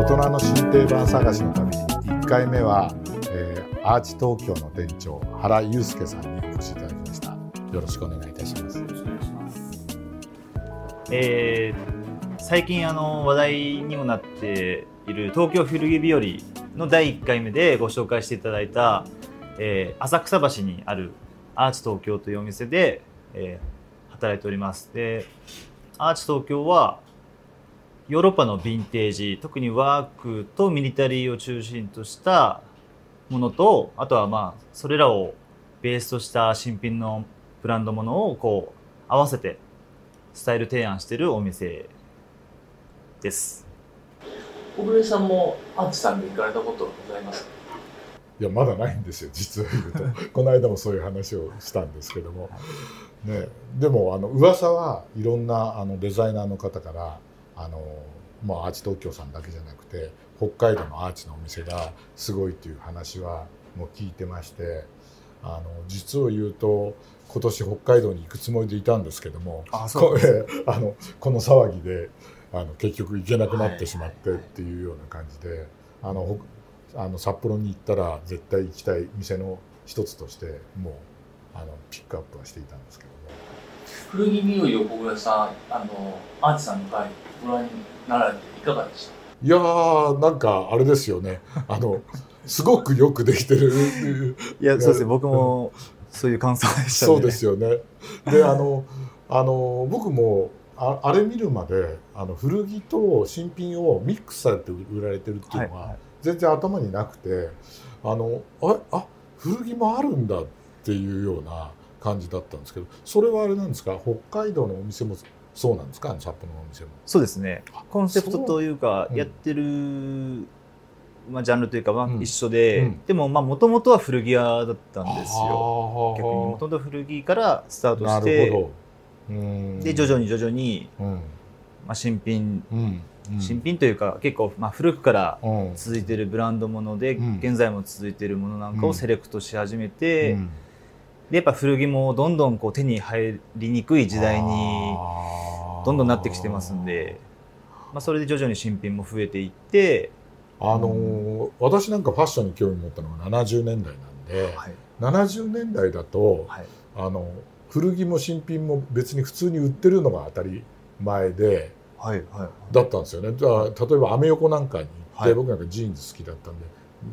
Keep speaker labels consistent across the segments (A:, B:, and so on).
A: 大人の新定番探しの旅1回目は、えー、アーチ東京の店長原祐介さんにお越しいただきました。よろしくお願いいたします。
B: えー、最近あの話題にもなっている東京古着日和の第1回目でご紹介していただいた、えー、浅草橋にあるアーチ東京というお店で、えー、働いております。でアーチ東京はヨーロッパのヴィンテージ特にワークとミリタリーを中心としたものとあとはまあそれらをベースとした新品のブランドものをこう合わせてスタイル提案しているお店です。
C: 小暮さんもアンチさんで行かれたことはございます
A: いやまだないんですよ実を言うと。この間もそういう話をしたんですけども、ね、でもあの噂はいろんなあのデザイナーの方からあの、まあ、アーチ東京さんだけじゃなくて北海道のアーチのお店がすごいっていう話はもう聞いてましてあの実を言うと今年北海道に行くつもりでいたんですけどもあこあのこの騒ぎであの結局行けなくなってしまってっていうような感じで、あのあの札幌に行ったら絶対行きたい店の一つとしてもうあのピックアップはしていたんですけども
C: 古着匂いを小倉さんあのアーチさんの場合ご覧になられていかがでした？
A: いやーなんかあれですよね。あのすごくよくできてる
B: いやそうですね。僕もそういう感想でした
A: ね。そうですよね。であのあの僕もああれ見るまであの古着と新品をミックスされて売られてるっていうのは全然頭になくて、あのああ古着もあるんだっていうような感じだったんですけどそれはあれなんですか？北海道のお店もそうなんですか？札幌のお店も。
B: そうですね。コンセプトというかやってる、まあ、ジャンルというかまあ一緒で、うん、でももともとは古着屋だったんですよ。逆にもともと古着からスタートしてで徐々に徐々に、うん、まあ、新品、うん。新品というか結構まあ古くから続いてるブランドもので、現在も続いてるものなんかをセレクトし始めて、でやっぱ古着もどんどんこう手に入りにくい時代にどんどんなってきてますんで、まあ、それで徐々に新品も増えていって
A: あのー、私なんかファッションに興味持ったのが70年代なんで、はい、70年代だと、はい、あの古着も新品も別に普通に売ってるのが当たり前で、はいはい、だったんですよね。例えばアメ横なんかに行って、僕なんかジーンズ好きだったんで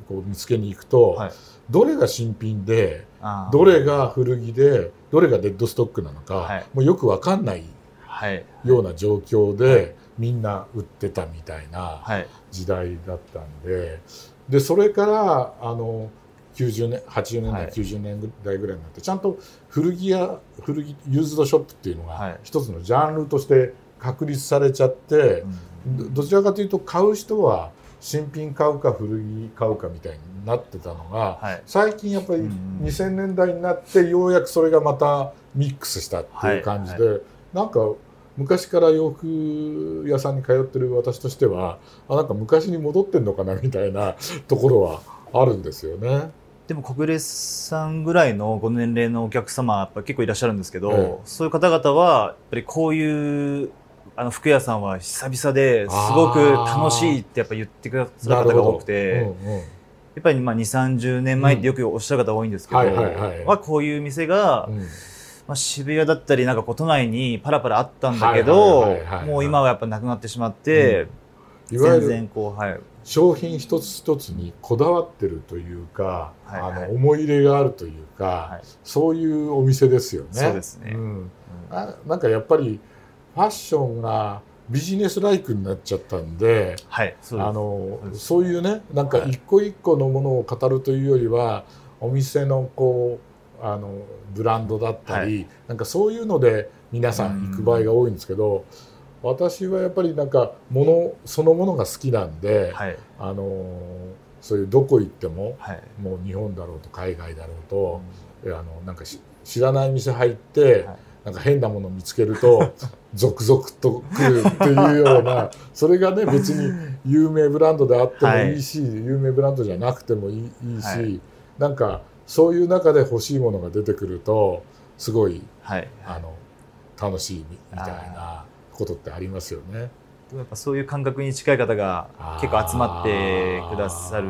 A: こう見つけに行くと、どれが新品でどれが古着でどれがデッドストックなのか、はい、もうよく分かんないような状況で、みんな売ってたみたいな時代だったんででそれからあの90年80年代、はい、90年代ぐらいになってちゃんと古着屋古着ユーズドショップっていうのが一つのジャンルとして確立されちゃって、どちらかというと買う人は新品買うか古着買うかみたいになってたのが、はい、最近やっぱり2000年代になってようやくそれがまたミックスしたっていう感じで、はいはい、なんか昔から洋服屋さんに通ってる私としてはあなんか昔に戻ってんのかなみたいな ところはあるんですよね。
B: でも小暮さんぐらいのご年齢のお客様やっぱ結構いらっしゃるんですけど、ええ、そういう方々はやっぱりこういうあの服屋さんは久々ですごく楽しいってやっぱ言ってくださる方が多くて、うんうん、やっぱりまあ2 3 0年前ってよくおっしゃる方多いんですけど、うんはいはいはい、はこういう店が、うん、まあ、渋谷だったりなんか都内にパラパラあったんだけど、もう今はやっぱなくなってしまって、
A: いわゆる商品一つ一つにこだわってるというか、はいはい、あの思い入れがあるというか、はい、そういうお店ですよね。
B: そうですね、
A: うん、あなんかやっぱりファッションがビジネスライクになっちゃったんで、はい、そうあのそういうねなんか一個一個のものを語るというよりは、お店のこうあのブランドだったり、はい、なんかそういうので皆さん行く場合が多いんですけど、私はやっぱりなんかものそのものが好きなんで、はい、あのそういうどこ行っても、はい、もう日本だろうと海外だろうと、うん、あのなんか知らない店入って、なんか変なものを見つけると 続々と来るっていうようなそれがね別に有名ブランドであってもい。いし、はい、有名ブランドじゃなくてもいいし、はい、なんかそういう中で欲しいものが出てくるとすごい、はい、あの楽しいみたいなことってありますよね。
B: やっぱそういう感覚に近い方が結構集まってくださる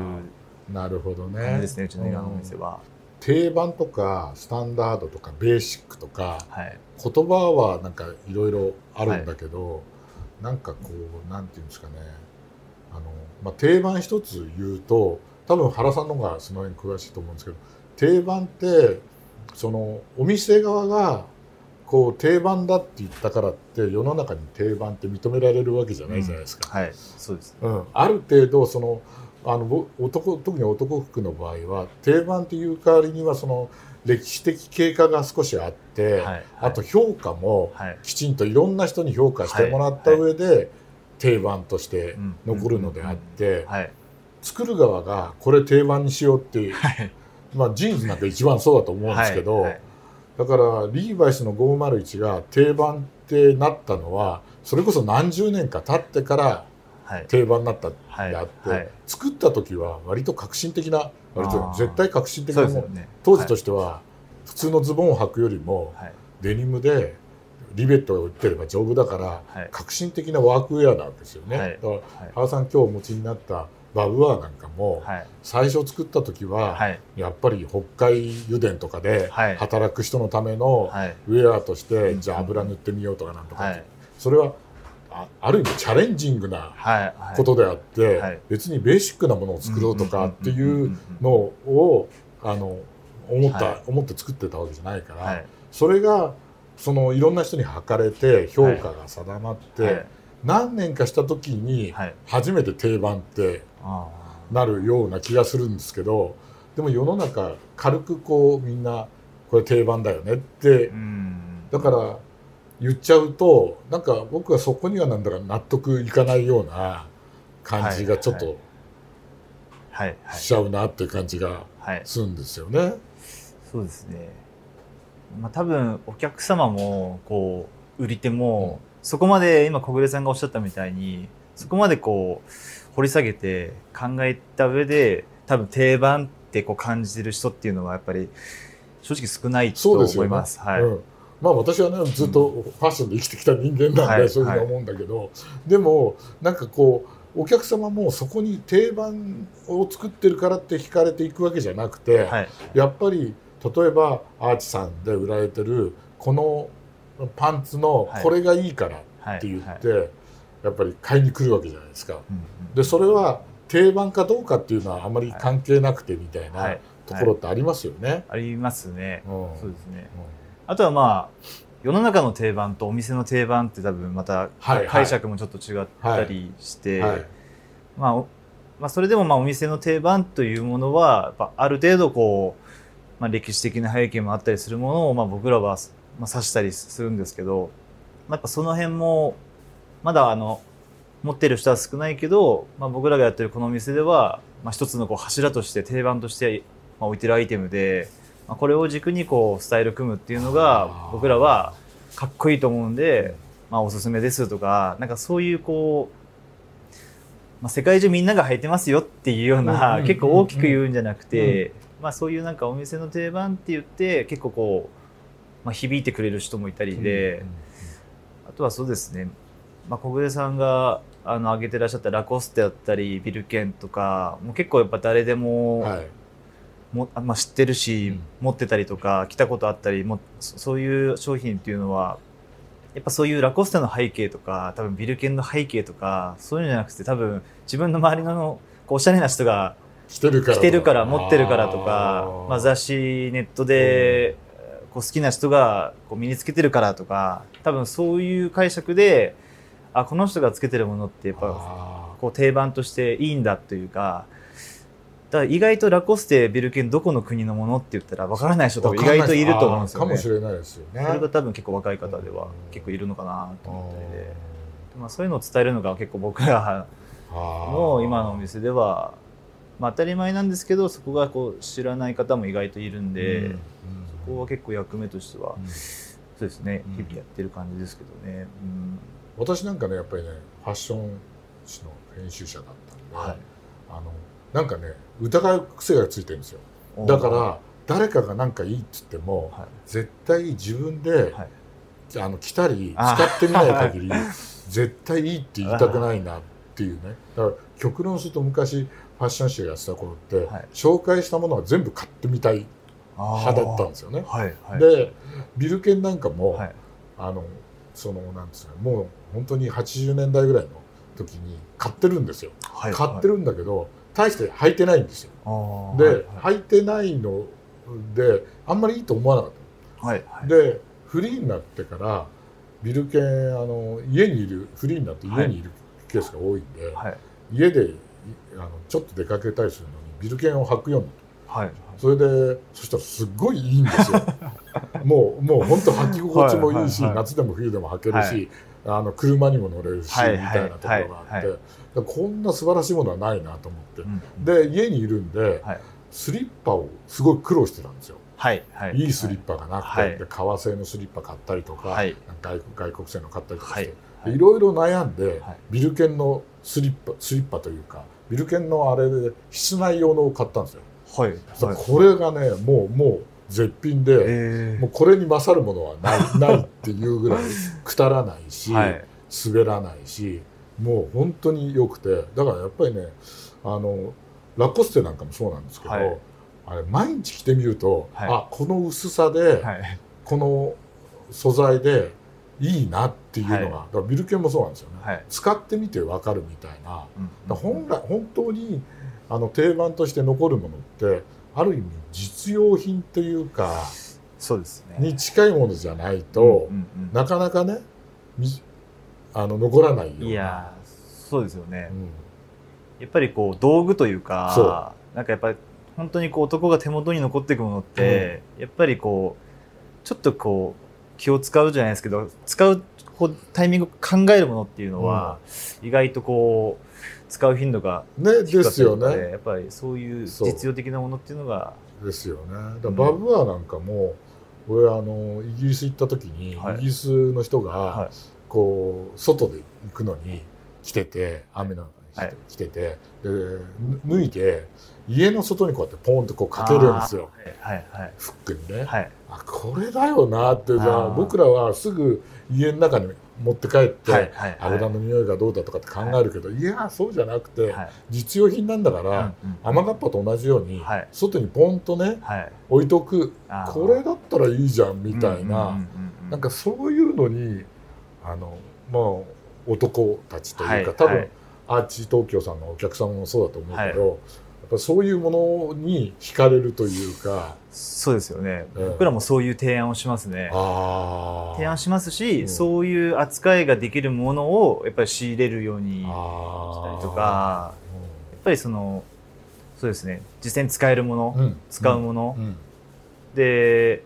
A: なるほどね。
B: ですねうちの映画のお店は。
A: 定番とかスタンダードとかベーシックとか、はい、言葉はなんかいろいろあるんだけど、はい、なんかこうなんていうんですかね。あの、まあ、定番一つ言うと多分原さんの方がその辺詳しいと思うんですけど定番ってそのお店側がこう定番だって言ったからって世の中に定番って認められるわけじゃないじゃないですか。
B: うん、はい、そうです、
A: うん、ある程度そのあの男特に男服の場合は定番っていう代わりにはその歴史的経過が少しあって、はいはい、あと評価もきちんといろんな人に評価してもらった上で定番として残るのであって作る側がこれ定番にしようっていう、まあジーンズなんか一番そうだと思うんですけど、だからリーバイスの501が定番ってなったのはそれこそ何十年か経ってから定番になったであって、はい。はい、作った時は割と革新的な割と絶対革新的なもの、ね、当時としては普通のズボンを履くよりもデニムでリベットが売ってれば丈夫だから革新的なワークウェアなんですよね。だから原さん今日お持ちになったバブアーなんかも、最初作った時は、やっぱり北海油田とかで働く人のためのウェアとして、じゃあ油塗ってみようとかなんとか、それはある意味チャレンジングなことであって、はい、別にベーシックなものを作ろうとかっていうのをあの思った、はい、思って作ってたわけじゃないから、はい、それがそのいろんな人に測れて評価が定まって、何年かした時に初めて定番ってなるような気がするんですけどでも世の中軽くこうみんなこれ定番だよねってだから言っちゃうとなんか僕はそこにはなんだか納得いかないような感じがちょっとしちゃうなっていう感じがするんですよね。
B: そうですね。まあ多分お客様もこう売り手も、そこまで今小暮さんがおっしゃったみたいにそこまでこう掘り下げて考えた上で多分定番ってこう感じてる人っていうのはやっぱり正直少ないと思います。すね、はい。うん
A: まあ私はねずっとファッションで生きてきた人間なんで、そういうふうに思うんだけど、はい、でもなんかこうお客様もそこに定番を作ってるからって惹かれていくわけじゃなくて、はい、やっぱり例えばアーチさんで売られてるこのパンツのこれがいいからって言って、やっぱり買いに来るわけじゃないですか。でそれは定番かどうかっていうのはあまり関係なくてみたいなところってありますよね。
B: ありますね。うん、そうですね。うんあとはまあ世の中の定番とお店の定番って多分また解釈もちょっと違ったりして、まあ、まあそれでもまあお店の定番というものはやっぱある程度こう、まあ、歴史的な背景もあったりするものをまあ僕らはまあ指したりするんですけど、まあ、やっぱその辺もまだあの持ってる人は少ないけど、まあ、僕らがやってるこのお店では、まあ、一つのこう柱として定番として置いてるアイテムでまあ、これを軸にこうスタイル組むっていうのが僕らはかっこいいと思うんで、まあ、おすすめですとかなんかそういうこう、まあ、世界中みんなが履いてますよっていうような、結構大きく言うんじゃなくて、まあ、そういうなんかお店の定番って言って結構こう、まあ、響いてくれる人もいたりで、あとはそうですね、まあ、小暮さんがあの上げてらっしゃったラコステだったりビルケンとかもう結構やっぱ誰でも、はいも、まあ、知ってるし、うん、持ってたりとか来たことあったりもそういう商品っていうのはやっぱそういうラコステの背景とか多分ビルケンの背景とかそういうんじゃなくて多分自分の周りのこうおしゃれな人が
A: 着てるから
B: 着てるから持ってるからとかまあ、雑誌ネットでこう好きな人がこう身につけてるからとか多分そういう解釈であこの人がつけてるものってやっぱこう定番としていいんだというかだ意外とラコステビルケンどこの国のものって言ったらわからない人とか意外といると思うんですよ
A: ね。かもしれないですよね。
B: それが多分結構若い方では結構いるのかなと思ったりで、まあ、そういうのを伝えるのが結構僕らの今のお店では、まあ、当たり前なんですけどそこがこう知らない方も意外といるんで、うん、そこは結構役目としては、うん、そうですね日々やってる感じですけどね。うん、
A: 私なんかねやっぱりねファッション誌の編集者だったんで、はい、あのなんかね疑う癖がついてるんですよ。だから誰かが何かいいっつっても、はい、絶対自分で、はい、あの来たり使ってみない限り絶対いいって言いたくないなっていうね。だから極論すると昔ファッション誌をやってた頃って、はい、紹介したものは全部買ってみたい派だったんですよね。はいはい、でビルケンなんかも、はい、あのそのなんですかもう本当に80年代ぐらいの時に買ってるんですよ。はい、買ってるんだけど大して履いてないんですよ。で、はいはい、履いてないのであんまりいいと思わなかった。はいはい、でフリーになってからビルケンあの家にいるフリーになって家にいるケースが多いんで、はい、家であのちょっと出かけたりするのにビルケンを履くようになった。はい、それでそしたらすっごいいいんですよ。もうもう本当履き心地もいいし、はいはいはい、夏でも冬でも履けるし、あの車にも乗れるし、みたいなところがあって、こんな素晴らしいものはないなと思って、うん、で家にいるんで、スリッパをすごい苦労してたんですよ。はいはい、いいスリッパがなくて、はい、で革製のスリッパ買ったりとか、はい、外外国製の買ったりとかして、はい、い。ろいろ悩んで、ビルケンのスリッパスリッパというかビルケンのあれで室内用のを買ったんですよ。はい、これがねもうもう絶品で、えー、もうこれに勝るものはない ないっていうぐらいくたらないし、はい、滑らないしもう本当に良くてだからやっぱりねあのラコステなんかもそうなんですけど、はい、あれ毎日着てみると、はい、あこの薄さで、この素材でいいなっていうのが、だからビルケンもそうなんですよね、使ってみて分かるみたいな、うん、本来本当にあの定番として残るものってある意味実用品というか
B: そうですね。
A: に近いものじゃないと、なかなかねあの残らないような。いや
B: そうですよね、うん、やっぱりこう道具というかなんかやっぱり本当にこう男が手元に残っていくものって、うん、やっぱりこうちょっとこう気を使うじゃないですけど使うタイミングを考えるものっていうのは、意外とこう使う頻度が
A: ねですよね。
B: やっぱりそういう実用的なものっていうのが
A: ですよね。だバブアーなんかも、うん、俺あのイギリス行った時に、はい、イギリスの人が、こう外で行くのに来てて雨の中に来てて、で脱いで家の外にこうやってポンとこうかけるんですよ、はい。はい、フックにね、はい、あこれだよなってさ僕らはすぐ家の中に持って帰って、はいはい、油の匂いがどうだとかって考えるけど、はい、いやそうじゃなくて、はい、実用品なんだから、雨がっぱと同じように、外にポンとね、置いとく。これだったらいいじゃんみたいな、なんかそういうのにあのまあ男たちというか、多分、アーチ東京さんのお客さんもそうだと思うけど、ぱそういうものに惹かれるというか。
B: そうですよね、うん、僕らもそういう提案をしますね。提案しますし、うん、そういう扱いができるものをやっぱり仕入れるようにしたりとか、うん、やっぱりそのそうですね。実際に使えるもの、使うもの、で、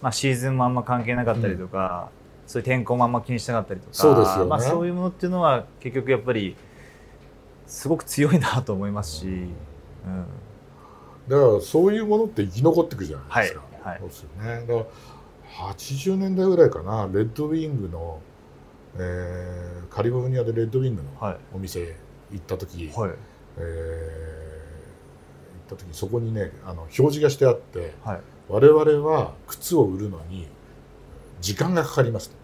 B: まあ、シーズンもあんま関係なかったりとか、そういう天候もあんま気にしなかったりとか
A: そうですよ、ね、
B: まあ、そういうものっていうのは結局やっぱりすごく強いなと思いますし。
A: うん、だからそういうものって生き残っていくじゃないですか、はい。はい、そうですよね。だから80年代ぐらいかな。レッドウィングの、えー、カリフォルニアでレッドウィングのお店行った時、はい、えー、行った時そこにねあの表示がしてあって、はい、我々は靴を売るのに時間がかかりますと。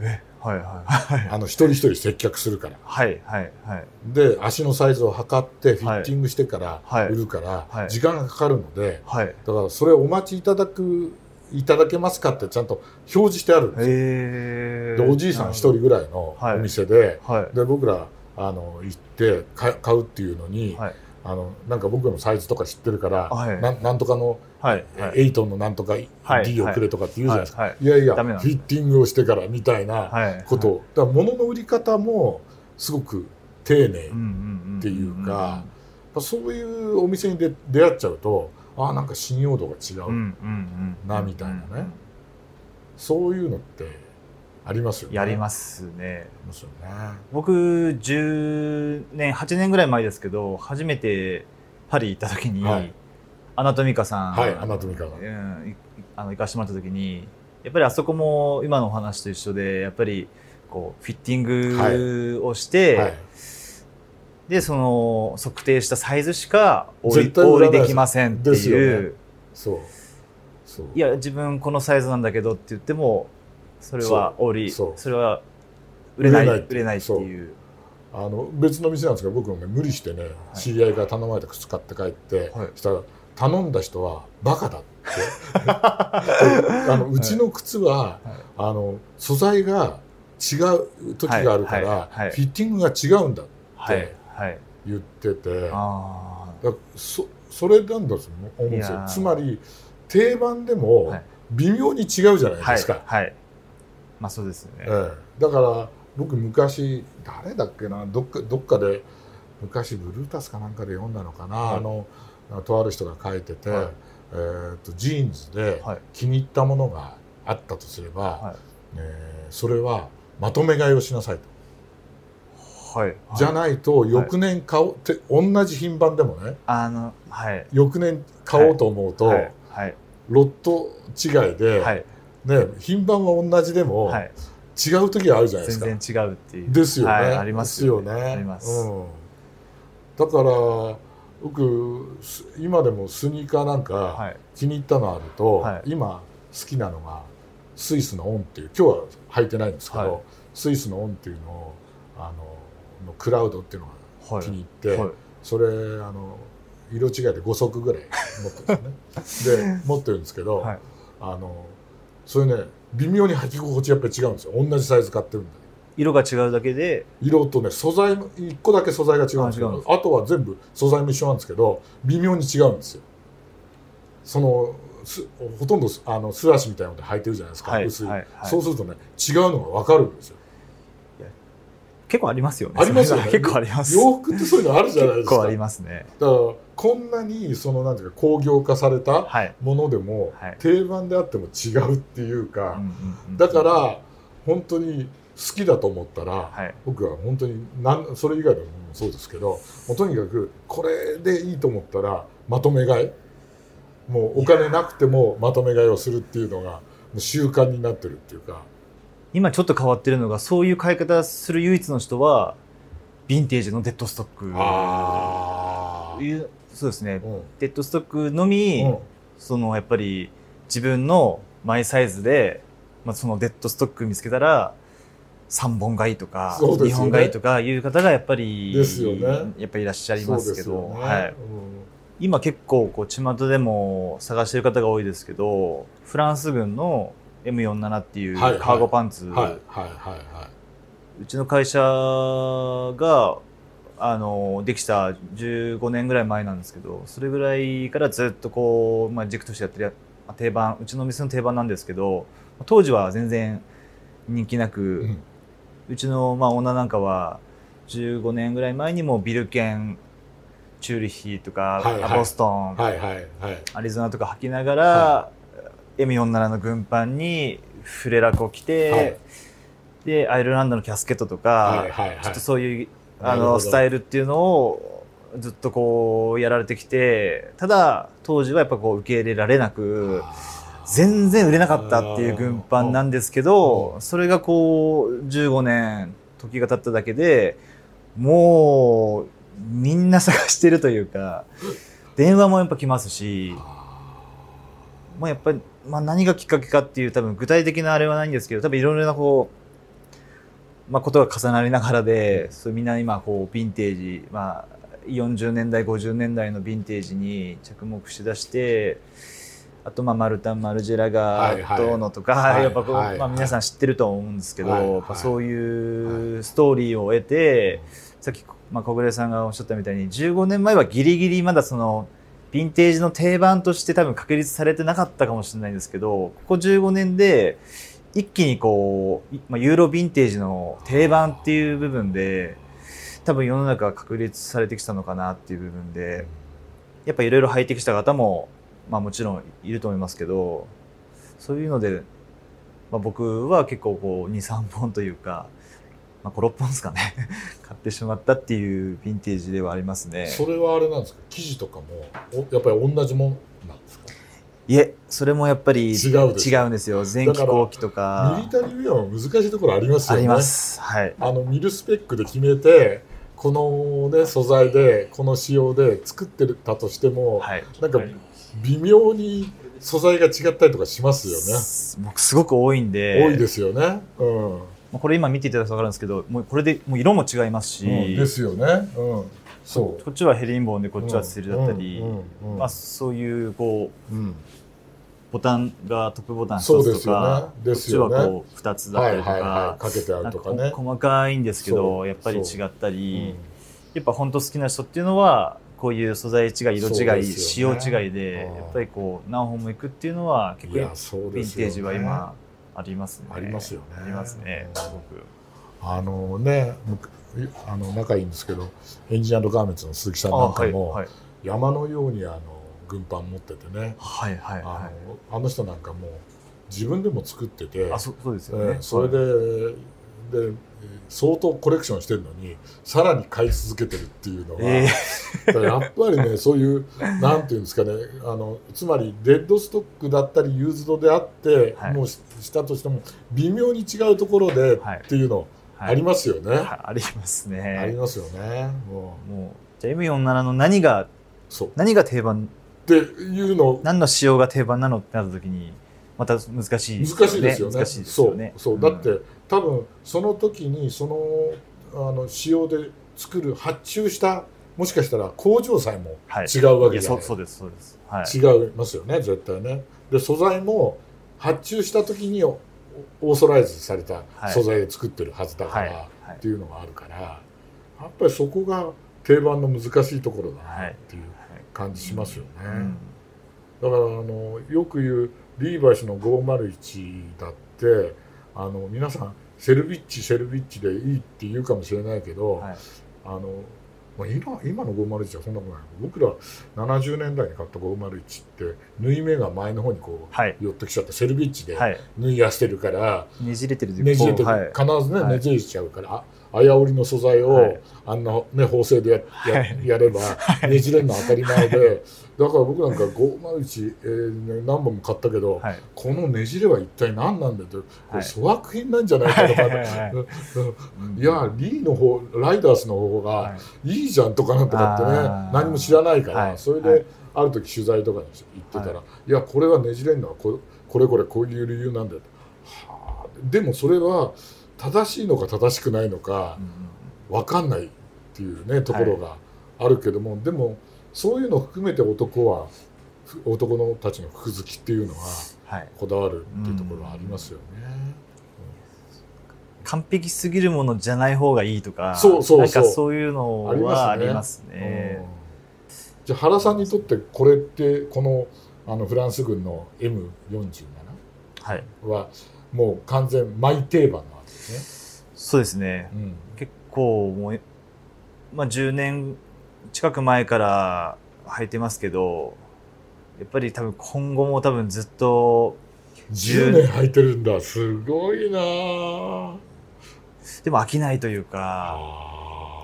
B: え？はいはい。はい、
A: あの一人一人接客するから、
B: はいはいはい、
A: で足のサイズを測ってフィッティングしてから売るから時間がかかるので、はい、だからそれをお待ちいただくいただけますかってちゃんと表示してあるんですよ。でおじいさん一人ぐらいのお店ではい、で僕らあの行って買うっていうのに、はい、あのなんか僕のサイズとか知ってるから、はい、ななんとかの、はいはい、エイトンのなんとか D をくれとかって言うじゃないですか、はいはい、いやいやフィッティングをしてからみたいなことを、はい、だから物の売り方もすごく丁寧っていうかそういうお店にで出会っちゃうとああなんか信用度が違うなみたいなね。そういうのってありますよね。
B: やりますね。ますよね。僕10年8年ぐらい前ですけど初めてパリ行った時に、はい、アナトミカさん、
A: はい、アナトミカが、う
B: ん、あの行かしてもらった時にやっぱりあそこも今のお話と一緒でやっぱりこうフィッティングをして、はいはい、でその測定したサイズしかお売りできませんっていう。ね、そういや自分このサイズなんだけどって言ってもそれは折りそれは売れない売れないっていう。
A: あの別の店なんですけど僕もね無理してね、はい、知り合いが頼まれた靴買って帰って、はい、したら頼んだ人はバカだって。あのうちの靴は、はい、あの素材が違う時があるから、フィッティングが違うんだって言ってて、だそそれなんだと思うんですよつまり定番でも微妙に違うじゃないですか。
B: はい、まあそうですね、え
A: え、だから僕昔誰だっけなどっかどっかで昔ブルータスかなんかで読んだのかな、はい、あのとある人が書いてて、はい、えーと、ジーンズで気に入ったものがあったとすれば、はい、えー、それはまとめ買いをしなさいと。はい、じゃないと翌年買おうって、同じ品番でもねあの、はい、翌年買おうと思うと、はい。ロット違いで、ね、品番は同じでも、違う時があるじゃないですか。
B: 全然違うっていう。
A: ですよね、
B: ありますよね。
A: あります、うん、だから僕今でもスニーカーなんか気に入ったのあると、今好きなのがスイスのオンっていう今日は履いてないんですけど、スイスのオンっていうのをあののクラウドっていうのが気に入って、はい。はい、それあの色違いで5足ぐらい持ってるんですね。で持ってるんですけど、はい、あのそれね微妙に履き心地やっぱり違うんですよ。同じサイズ買ってるんで。
B: 色が違うだけで。
A: 色とね素材1個だけ素材が違うんですけどあとは全部素材も一緒なんですけど微妙に違うんですよ。そのほとんどあの素足みたいなので履いてるじゃないですか、はい、薄い、はいはい、そうするとね違うのが分かるんですよ
B: 結構ありますよね。
A: ありますよね。
B: 結構あります。
A: 洋服ってそういうのあるじゃないですか。
B: 結構ありますね。
A: だからこんなにそのなんていうか工業化されたものでも、はい、定番であっても違うっていうか、だから本当に好きだと思ったら、はい、僕は本当になんそれ以外でもそうですけど、もうとにかくこれでいいと思ったらまとめ買い、もうお金なくてもまとめ買いをするっていうのがもう習慣になってるっていうか。
B: 今ちょっと変わってるのがそういう買い方する唯一の人はヴィンテージのデッドストック。あそうですね、うん、デッドストックのみ、うん、そのやっぱり自分のマイサイズで、まあ、そのデッドストック見つけたら3本買いとか、ね、2本買いとかいう方がやっぱりですよ、ね、やっぱりいらっしゃいますけど、ね、はい、うん、今結構こう巷でも探してる方が多いですけどフランス軍の M47 っていうカーゴパンツ、うちの会社があのできた15年ぐらい前なんですけどそれぐらいからずっとこう、まあ、軸としてやってる定番うちの店の定番なんですけど当時は全然人気なく、うん、うちの、まあ、女なんかは15年ぐらい前にもビルケンチューリヒとか、はいはい、ボストン、はいはいはい、アリゾナとか履きながら、はい M47 の軍パンにフレラコを着て、はい、でアイルランドのキャスケットとか、はいはいはい、ちょっとそういうあのスタイルっていうのをずっとこうやられてきてただ当時はやっぱこう受け入れられなく全然売れなかったっていう軍パンなんですけどそれがこう15年時が経っただけでもうみんな探してるというか電話もやっぱ来ますし。もうやっぱり、まあ、何がきっかけかっていう多分具体的なあれはないんですけど多分いろいろなこう、まあ、ことが重なりながらでそうみんな今こうヴィンテージ、まあ、40年代50年代のヴィンテージに着目しだしてあとまあマルタン・マルジェラがどうのとか、はいはい、やっぱこう、はいはい、まあ、皆さん知ってると思うんですけど、はいはい、やっぱそういうストーリーを得て、さっき、まあ、小暮さんがおっしゃったみたいに15年前はギリギリまだそのヴィンテージの定番として多分確立されてなかったかもしれないんですけど、ここ15年で一気にこう、まあ、ユーロヴィンテージの定番っていう部分で、多分世の中が確立されてきたのかなっていう部分で、やっぱいろいろ入ってきた方も、まあもちろんいると思いますけど、そういうので、まあ、僕は結構こう2、3本というか、まあ、5、6本ですかね。買ってしまったっていうヴィンテージではありますね。
A: それはあれなんですか？生地とかもやっぱり同じもんなんですか？
B: いえそれもやっぱり違う違うんですよ。前期後期とか。
A: ミリタリーウェアも難しいところありますよね。
B: あります。はい。
A: あのミルスペックで決めてこのね素材でこの仕様で作ってたとしても、はい、なんか微妙に素材が違ったりとかしますよね。
B: すごく多いんで。
A: 多いですよね。うん。
B: これ今見ていただくと分かるんですけどもうこれでもう色も違いますし、うん、
A: ですよね、うん、
B: そう。こっちはヘリンボーンでこっちはツリだったり、まあ、そういうこう、ボタンがトップボタン1つとか、ね。ね、こっちはこう2つだったりとか、はい
A: かけてあるとかね。
B: 細かいんですけどやっぱり違ったり、やっぱ本当好きな人っていうのはこういう素材違い色違い、ね、仕様違いでやっぱりこう何本もいくっていうのは結構ヴィンテージは今ありますね。
A: ありますよね。
B: ありますね。すごく。
A: あのねあの仲いいんですけどエンジニアガーメンツの鈴木さんなんかも、はいはい、山のようにあの軍パン持っててね、
B: はいはいはい、
A: あのあの人なんかもう自分でも作ってて
B: あそそうですよね、え
A: ー、それで、で相当コレクションしてるのにさらに買い続けてるっていうのは、えー、やっぱりねそういうなんていうんですかねあのつまりデッドストックだったりユーズドであって、はい、もうしたとしても微妙に違うところでっていうのありますよね、はいはい、
B: ありますね。
A: ありますよね。も
B: う。もうじゃあ M47 の何が何が定番？
A: っていうの
B: 何の仕様が定番なのってなった時にまた難しい、
A: ね、難しいですよね。難しいですよね。そう、そう、だって、多分その時にそのあの仕様で作る発注したもしかしたら工場さえも違うわけじゃない、はい、
B: そうですそうです、
A: はい、違いますよね絶対ね。で素材も発注した時にオーソライズされた素材で作ってるはずだから、っていうのがあるからやっぱりそこが定番の難しいところだなっていう感じしますよね。だからあのよく言うリーバイスの501だってあの皆さんセルビッチセルビッチでいいって言うかもしれないけど、はい、あのまあ、今今の501はそんなことない。僕ら70年代に買った501って縫い目が前の方にこう、はい、寄ってきちゃってセルビッチで縫いやしてるから、
B: ねじれてる
A: ねじれてる、必ずね、ねじれちゃうからあやおりの素材を、あんな、ね、縫製でやややれば、ねじれるのは当たり前でだから僕なんか501、えー、何本も買ったけど、はい、このねじれは一体何なんだと、これ粗悪品なんじゃないかとか、いやリーの方ライダースの方がい。いじゃんとかなんとかってね何も知らないから、それである時取材とかに行ってたら、い、やこれはねじれるのはここれこれこういう理由なんだよと。はあ、でもそれは正しいのか正しくないのか分かんないっていうねところがあるけども、でもそういうのを含めて男は男のたちの服好きっていうのはこだわるっていうところはありますよね。
B: 完璧すぎるものじゃない方がいいとか
A: そうそう
B: なんかそういうのはありますね。すね。
A: じゃあ原さんにとってこれってこのあのフランス軍の M47 はもう完全マイ定番なわけです
B: ね。そうですね、うん、結構もう、まあ、10年近く前から履いてますけど、やっぱり多分今後も多分ずっと
A: 10年履いてるんだ。すごいな。
B: でも飽きないというか、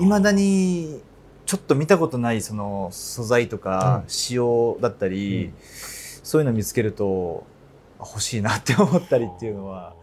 B: いまだにちょっと見たことないその素材とか仕様だったり、うん、そういうの見つけると欲しいなって思ったりっていうのは